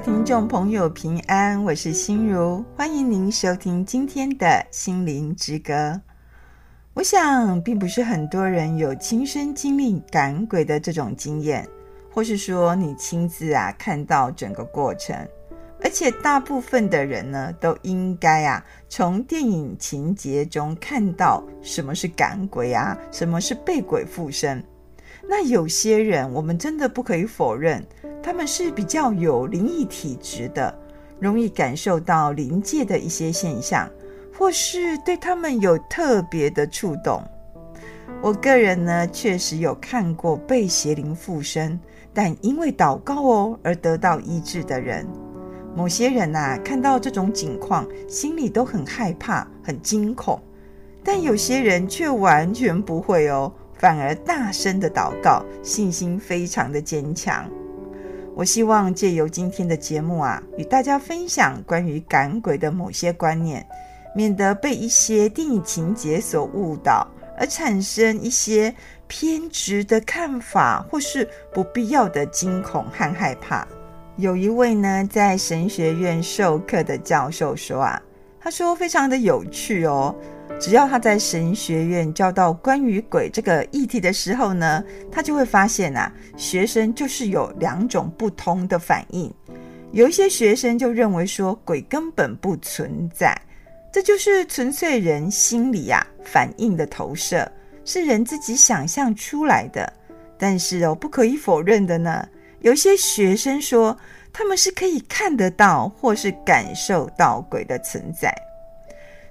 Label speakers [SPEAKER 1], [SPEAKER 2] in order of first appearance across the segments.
[SPEAKER 1] 听众朋友，平安，我是心如，欢迎您收听今天的心灵之歌。我想，并不是很多人有亲身经历赶鬼的这种经验，或是说你亲自啊看到整个过程。而且大部分的人呢，都应该啊从电影情节中看到什么是赶鬼啊，什么是被鬼附身。那有些人，我们真的不可以否认，他们是比较有灵异体质的，容易感受到灵界的一些现象，或是对他们有特别的触动。我个人呢，确实有看过被邪灵附身，但因为祷告哦而得到医治的人。某些人呐、看到这种景况，心里都很害怕、很惊恐，但有些人却完全不会哦。反而大声的祷告，信心非常的坚强。我希望借由今天的节目啊，与大家分享关于赶鬼的某些观念，免得被一些电影情节所误导，而产生一些偏执的看法，或是不必要的惊恐和害怕。有一位呢，在神学院授课的教授说啊，他说非常的有趣哦。只要他在神学院教到关于鬼这个议题的时候呢，他就会发现啊，学生就是有两种不同的反应。有一些学生就认为说鬼根本不存在，这就是纯粹人心里啊反应的投射，是人自己想象出来的。但是哦，不可以否认的呢，有些学生说他们是可以看得到或是感受到鬼的存在。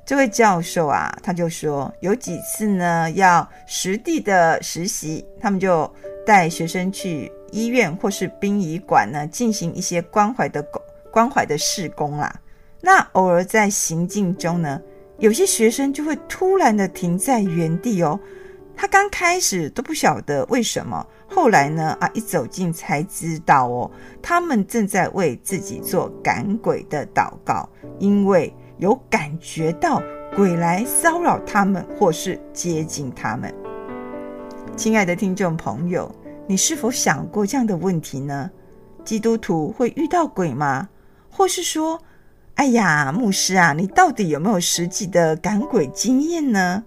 [SPEAKER 1] 这位教授啊，他就说有几次呢，要实地的实习，他们就带学生去医院或是殡仪馆呢，进行一些关怀的关怀的事工啦。那偶尔在行进中呢，有些学生就会突然的停在原地哦。他刚开始都不晓得为什么，后来呢，啊，一走近才知道哦，他们正在为自己做赶鬼的祷告，因为。有感觉到鬼来骚扰他们，或是接近他们。亲爱的听众朋友，你是否想过这样的问题呢？基督徒会遇到鬼吗？或是说，哎呀，牧师啊，你到底有没有实际的赶鬼经验呢？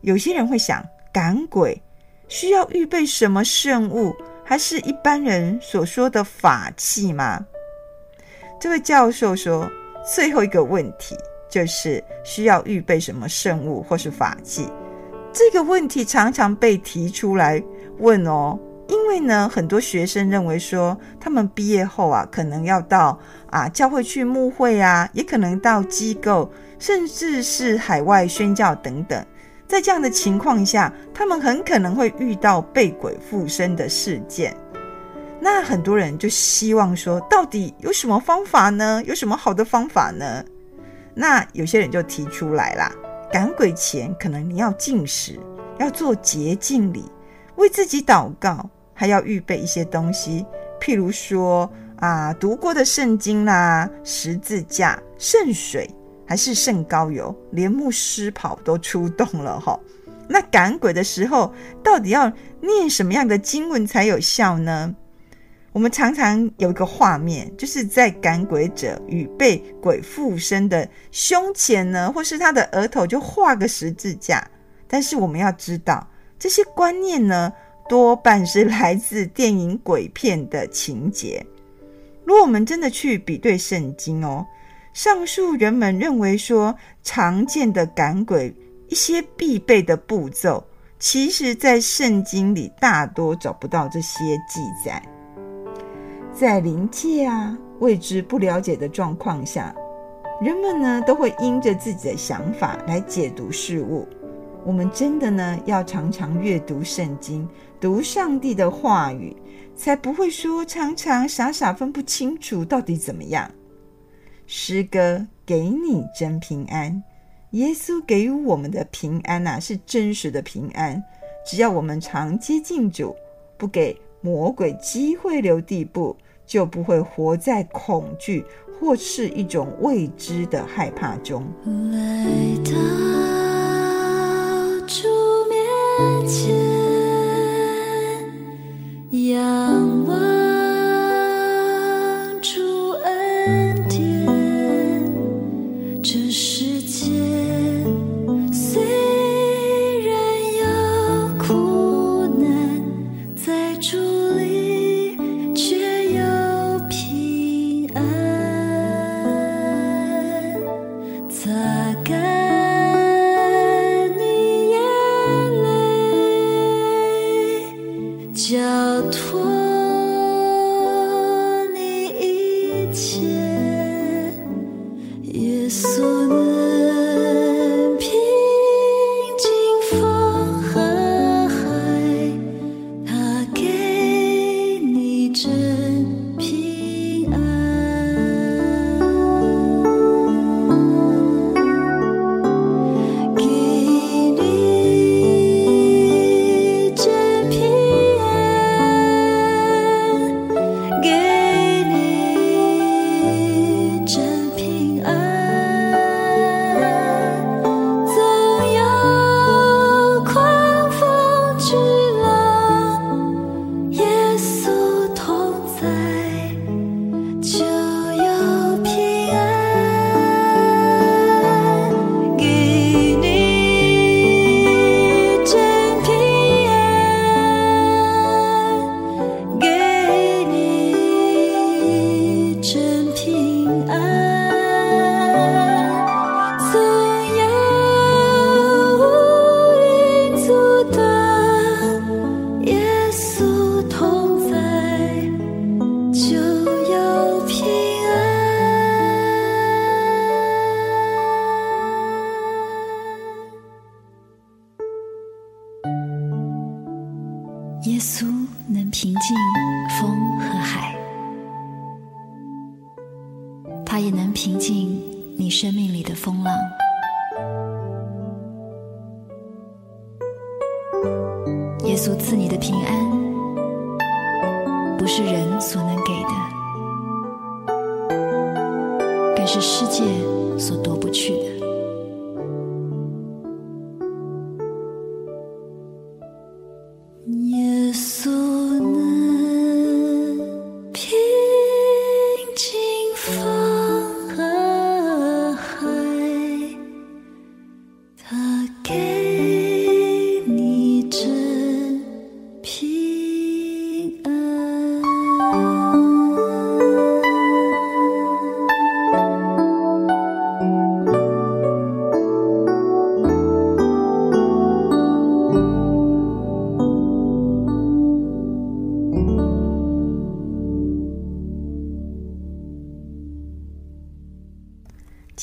[SPEAKER 1] 有些人会想，赶鬼需要预备什么圣物，还是一般人所说的法器吗？这位教授说。最后一个问题就是需要预备什么圣物或是法器？这个问题常常被提出来问哦，因为呢，很多学生认为说，他们毕业后啊，可能要到啊教会去牧会啊，也可能到机构，甚至是海外宣教等等。在这样的情况下，他们很可能会遇到被鬼附身的事件。那很多人就希望说，到底有什么方法呢？有什么好的方法呢？那有些人就提出来啦，赶鬼前可能你要禁食，要做洁净礼，为自己祷告，还要预备一些东西，譬如说啊，读过的圣经啦、十字架、圣水，还是圣膏油，连牧师袍都出动了哈。那赶鬼的时候，到底要念什么样的经文才有效呢？我们常常有一个画面，就是在赶鬼者与被鬼附身的胸前呢，或是他的额头就画个十字架。但是我们要知道，这些观念呢，多半是来自电影鬼片的情节。如果我们真的去比对圣经哦，上述人们认为说常见的赶鬼一些必备的步骤，其实在圣经里大多找不到这些记载。在灵界啊，未知不了解的状况下，人们呢都会因着自己的想法来解读事物。我们真的呢要常常阅读圣经，读上帝的话语，才不会说常常傻傻分不清楚到底怎么样。诗歌给你真平安，耶稣给予我们的平安呐、啊，是真实的平安。只要我们常接近主，不给。魔鬼机会留地步，就不会活在恐惧或是一种未知的害怕中。
[SPEAKER 2] 来到它也能平静你生命里的风浪。耶稣赐你的平安，不是人所能给的，更是世界所夺不去的。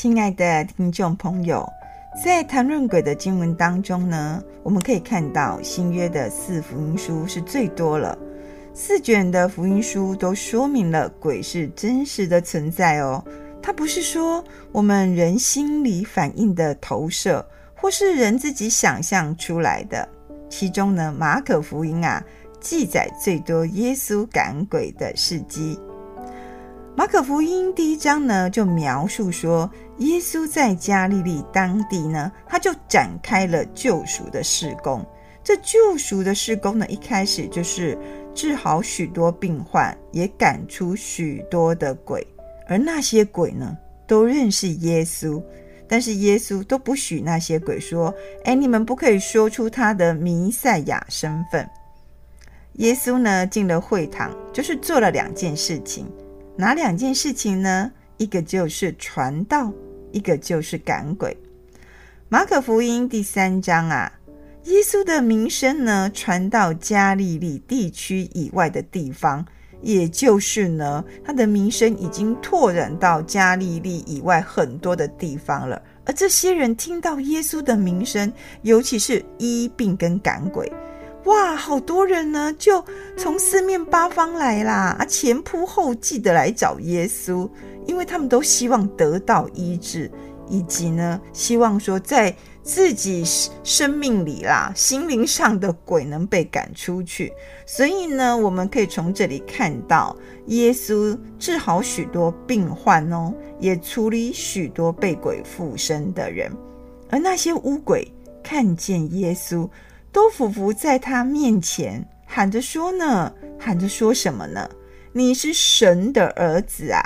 [SPEAKER 1] 亲爱的听众朋友，在谈论鬼的经文当中呢，我们可以看到新约的四福音书是最多了。四卷的福音书都说明了鬼是真实的存在哦，它不是说我们人心里反应的投射，或是人自己想象出来的。其中呢，马可福音啊，记载最多耶稣赶鬼的事迹。马可福音第一章呢，就描述说，耶稣在加利利当地呢，他就展开了救赎的事工。这救赎的事工呢，一开始就是治好许多病患，也赶出许多的鬼。而那些鬼呢，都认识耶稣，但是耶稣都不许那些鬼说：“哎，你们不可以说出他的弥赛亚身份。”耶稣呢，进了会堂，就是做了两件事情。哪两件事情呢？一个就是传道，一个就是赶鬼。马可福音第三章啊，耶稣的名声呢，传到加利利地区以外的地方，也就是呢，他的名声已经拓展到加利利以外很多的地方了。而这些人听到耶稣的名声，尤其是医病跟赶鬼。哇，好多人呢，就从四面八方来啦，啊，前仆后继的来找耶稣，因为他们都希望得到医治，以及呢，希望说在自己生命里啦，心灵上的鬼能被赶出去。所以呢，我们可以从这里看到，耶稣治好许多病患哦，也处理许多被鬼附身的人，而那些乌鬼看见耶稣。都俯伏在他面前，喊着说呢，喊着说什么呢？你是神的儿子啊！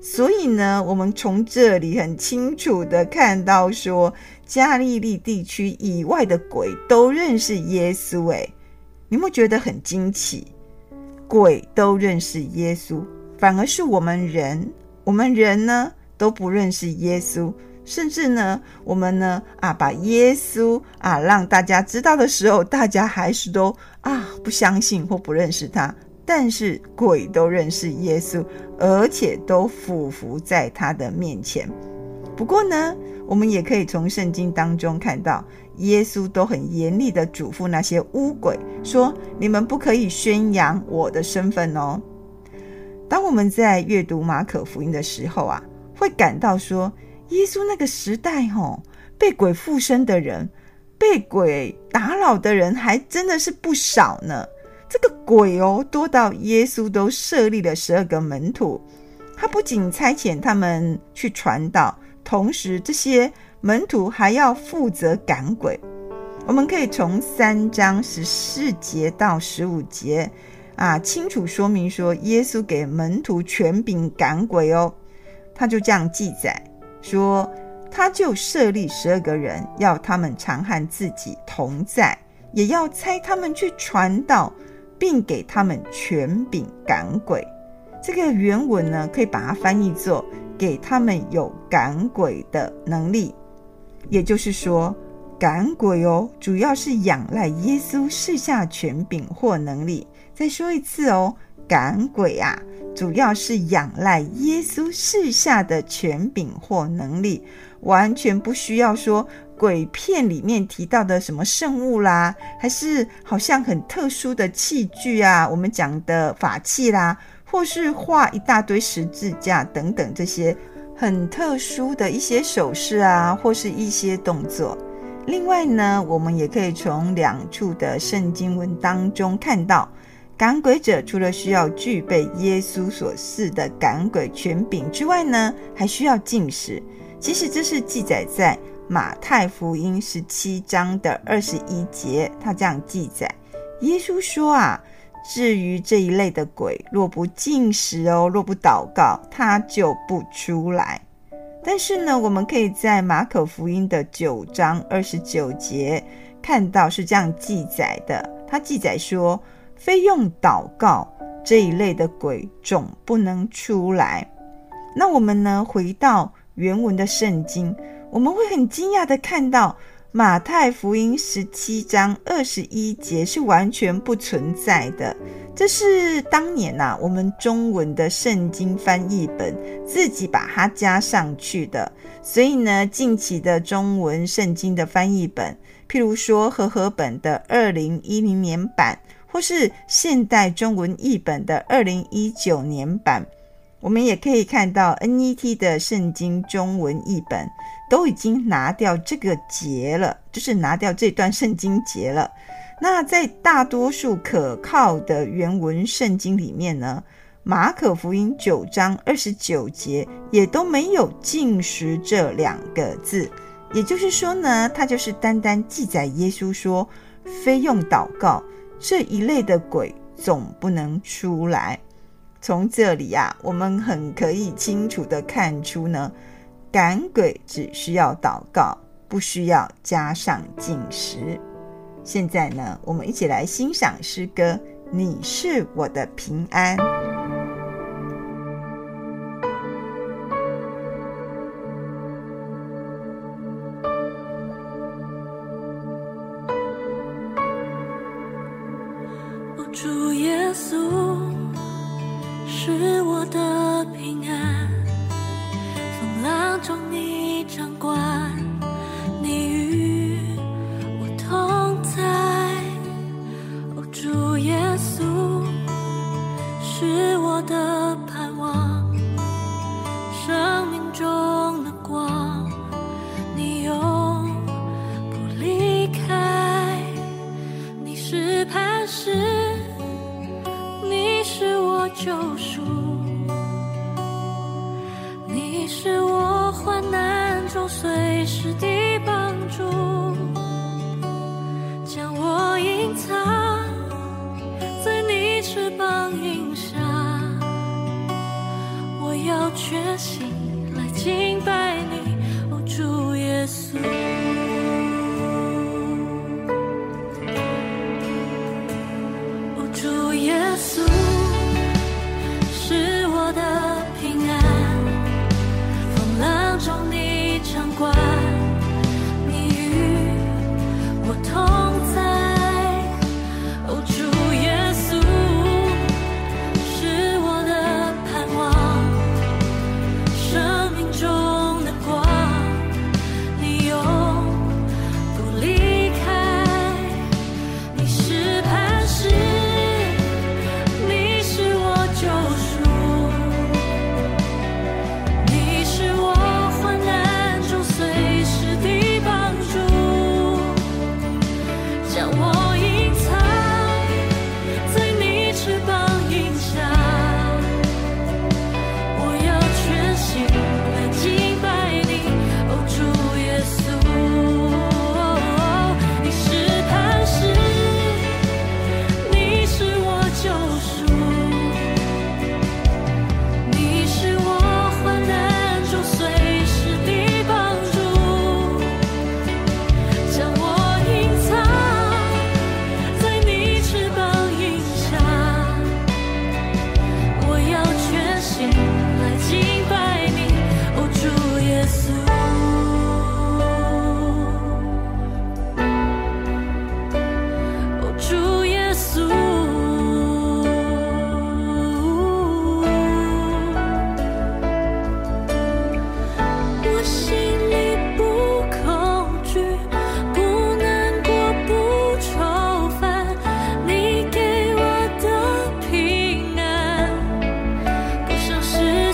[SPEAKER 1] 所以呢，我们从这里很清楚的看到说，加利利地区以外的鬼都认识耶稣。诶，你有没有觉得很惊奇？鬼都认识耶稣，反而是我们人，我们人呢都不认识耶稣。甚至呢，我们呢啊，把耶稣啊让大家知道的时候，大家还是都啊不相信或不认识他。但是鬼都认识耶稣，而且都俯伏在他的面前。不过呢，我们也可以从圣经当中看到，耶稣都很严厉的嘱咐那些污鬼，说：你们不可以宣扬我的身份哦。当我们在阅读马可福音的时候啊，会感到说。耶稣那个时代，哦，被鬼附身的人，被鬼打扰的人，还真的是不少呢。这个鬼哦，多到耶稣都设立了十二个门徒，他不仅差遣他们去传道，同时这些门徒还要负责赶鬼。我们可以从三章十四节到十五节啊，清楚说明说，耶稣给门徒权柄赶鬼哦，他就这样记载。说，他就设立十二个人，要他们常和自己同在，也要差他们去传道，并给他们权柄赶鬼。这个原文呢，可以把它翻译作“给他们有赶鬼的能力”。也就是说，赶鬼哦，主要是仰赖耶稣赐下权柄或能力。再说一次哦。赶鬼啊，主要是仰赖耶稣世下的权柄或能力，完全不需要说鬼片里面提到的什么圣物啦，还是好像很特殊的器具啊，我们讲的法器啦，或是画一大堆十字架等等这些很特殊的一些手势啊，或是一些动作。另外呢，我们也可以从两处的圣经文当中看到，赶鬼者除了需要具备耶稣所示的赶鬼权柄之外呢，还需要禁食。其实这是记载在马太福音十七章的二十一节，他这样记载：耶稣说啊，至于这一类的鬼，若不禁食哦，若不祷告，他就不出来。但是呢，我们可以在马可福音的九章二十九节看到是这样记载的。他记载说，非用祷告，这一类的鬼总不能出来。那我们呢，回到原文的圣经，我们会很惊讶的看到。马太福音十七章二十一节是完全不存在的，这是当年呐、啊，我们中文的圣经翻译本自己把它加上去的。所以呢，近期的中文圣经的翻译本，譬如说和合本的二零一零年版，或是现代中文译本的二零一九年版。我们也可以看到 NET 的圣经中文译本都已经拿掉这个节了，就是拿掉这段圣经节了。那在大多数可靠的原文圣经里面呢，马可福音九章二十九节也都没有禁食这两个字，也就是说呢，它就是单单记载耶稣说，非用祷告这一类的鬼总不能出来。从这里啊，我们很可以清楚的看出呢，赶鬼只需要祷告，不需要加上进食。现在呢，我们一起来欣赏诗歌《你是我的平安》。
[SPEAKER 3] 主耶稣。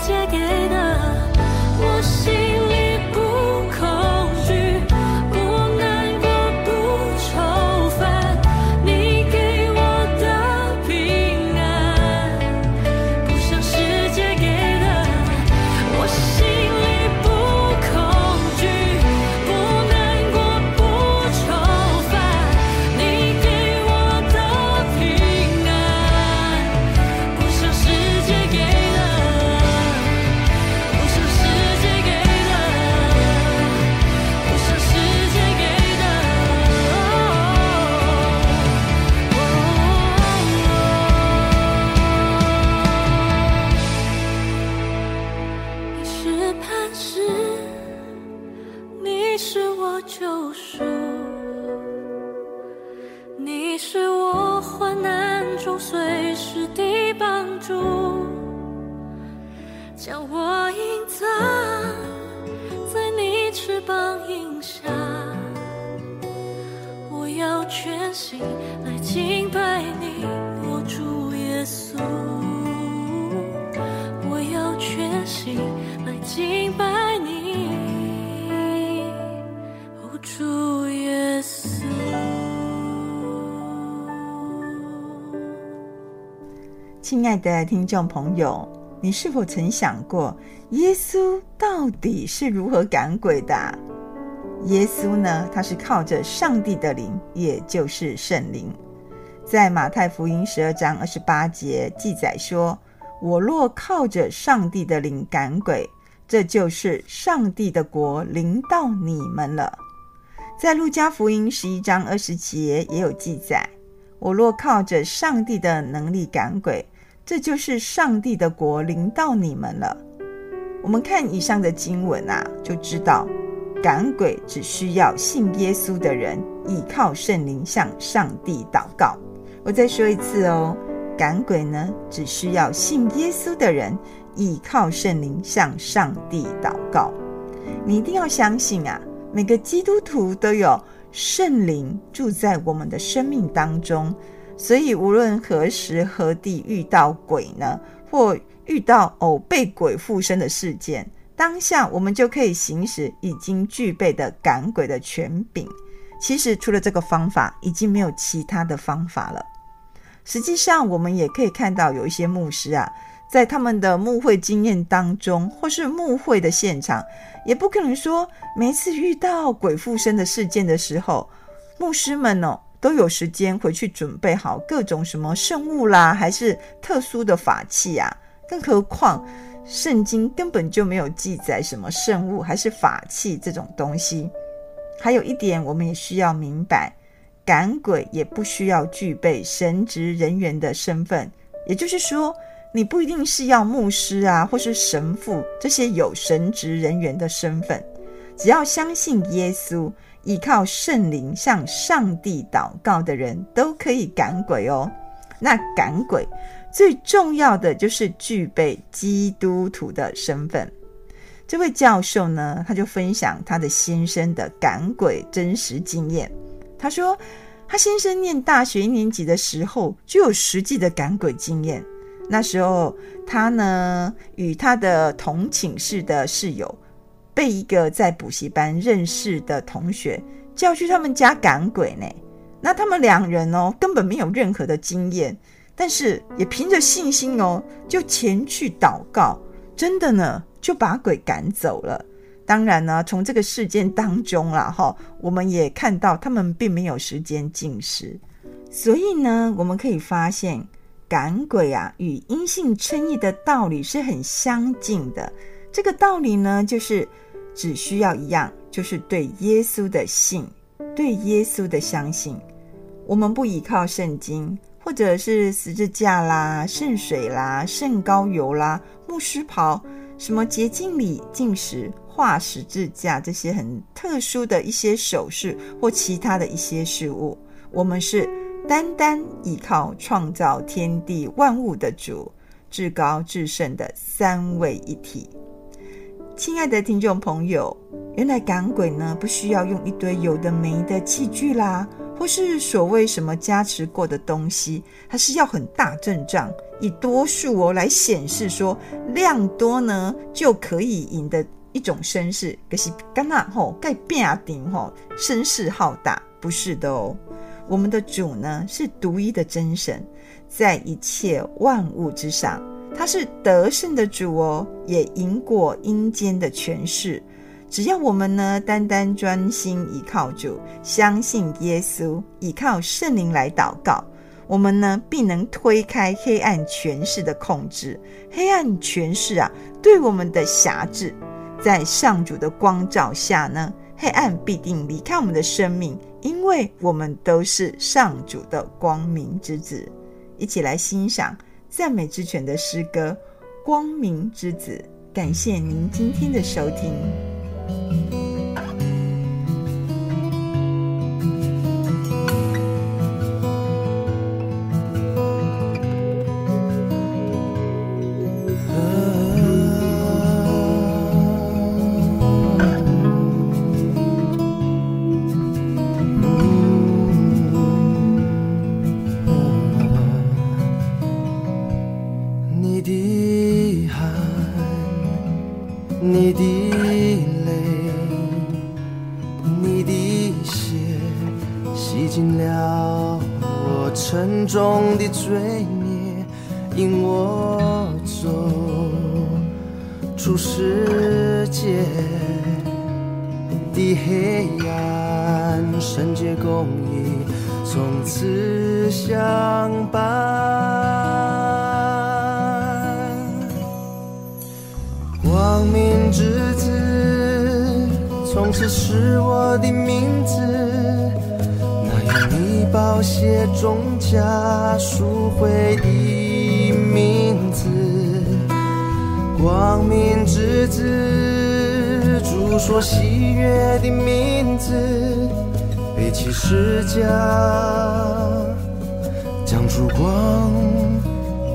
[SPEAKER 3] 借给你是我患难中随时的帮助，将我隐藏在你翅膀荫下。我要全心来敬拜你，我主耶稣。我要全心来敬拜
[SPEAKER 1] 亲爱的听众朋友，你是否曾想过，耶稣到底是如何赶鬼的？耶稣呢？他是靠着上帝的灵，也就是圣灵。在马太福音十二章二十八节记载说：“我若靠着上帝的灵赶鬼，这就是上帝的国临到你们了。”在路加福音十一章二十节也有记载：“我若靠着上帝的能力赶鬼，这就是上帝的国临到你们了。”我们看以上的经文啊，就知道赶鬼只需要信耶稣的人倚靠圣灵向上帝祷告。我再说一次哦，赶鬼呢，只需要信耶稣的人倚靠圣灵向上帝祷告。你一定要相信啊！每个基督徒都有圣灵住在我们的生命当中，所以无论何时何地遇到鬼呢，或遇到偶被鬼附身的事件，当下我们就可以行使已经具备的赶鬼的权柄。其实除了这个方法，已经没有其他的方法了。实际上，我们也可以看到有一些牧师啊。在他们的牧会经验当中，或是牧会的现场，也不可能说每次遇到鬼附身的事件的时候，牧师们哦都有时间回去准备好各种什么圣物啦，还是特殊的法器啊。更何况圣经根本就没有记载什么圣物还是法器这种东西。还有一点，我们也需要明白，赶鬼也不需要具备神职人员的身份，也就是说。你不一定是要牧师啊，或是神父这些有神职人员的身份，只要相信耶稣，依靠圣灵向上帝祷告的人都可以赶鬼哦。那赶鬼最重要的就是具备基督徒的身份。这位教授呢，他就分享他的先生的赶鬼真实经验。他说，他先生念大学一年级的时候就有实际的赶鬼经验。那时候，他呢与他的同寝室的室友，被一个在补习班认识的同学叫去他们家赶鬼呢。那他们两人哦，根本没有任何的经验，但是也凭着信心哦，就前去祷告，真的呢就把鬼赶走了。当然呢，从这个事件当中啦，哈，我们也看到他们并没有时间进食，所以呢，我们可以发现。赶鬼啊，与因信称义的道理是很相近的。这个道理呢，就是只需要一样，就是对耶稣的信，对耶稣的相信。我们不依靠圣经，或者是十字架啦、圣水啦、圣膏油啦、牧师袍、什么洁净礼、禁食、画十字架这些很特殊的一些手势或其他的一些事物，我们是。单单依靠创造天地万物的主，至高至圣的三位一体。亲爱的听众朋友，原来赶鬼呢，不需要用一堆有的没的器具啦，或是所谓什么加持过的东西，它是要很大阵仗，以多数哦来显示说量多呢就可以赢的一种声势。可是刚刚吼盖变顶吼声势浩大，不是的哦。我们的主呢，是独一的真神，在一切万物之上，他是得胜的主哦，也赢过阴间的权势。只要我们呢，单单专心依靠主，相信耶稣，依靠圣灵来祷告，我们呢，必能推开黑暗权势的控制。黑暗权势啊，对我们的辖制，在上主的光照下呢，黑暗必定离开我们的生命。因为我们都是上主的光明之子，一起来欣赏赞美之泉的诗歌《光明之子》。感谢您今天的收
[SPEAKER 4] 听。洗净了我沉重的罪孽，引我走出世界的黑暗，圣洁公义从此相伴。光明之子，从此是我的名字。包写中家书会的名字光明之子主说喜悦的名字背起诗浆将烛光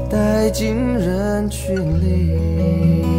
[SPEAKER 4] 带进人群里。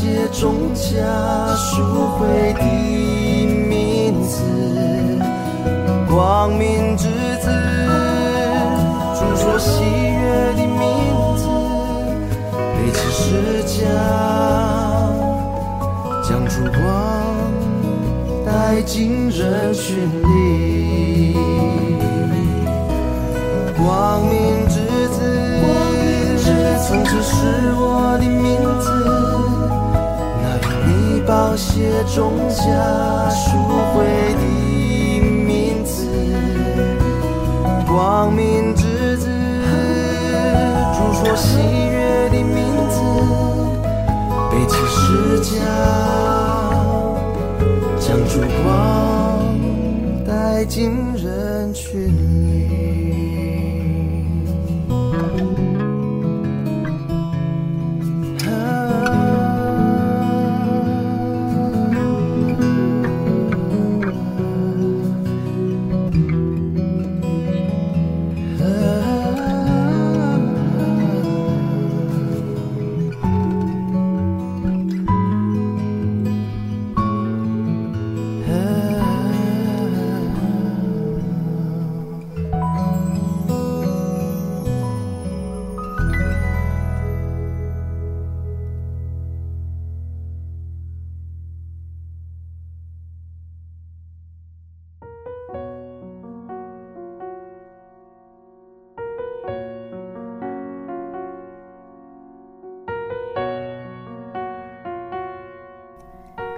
[SPEAKER 4] 写中家书会的名字，光明之子，祝说喜悦的名字，背起世家，将烛光带进人群。里。重价赎回的名字，光明之子，主说喜悦的名字，背起十架，将烛光带进人群。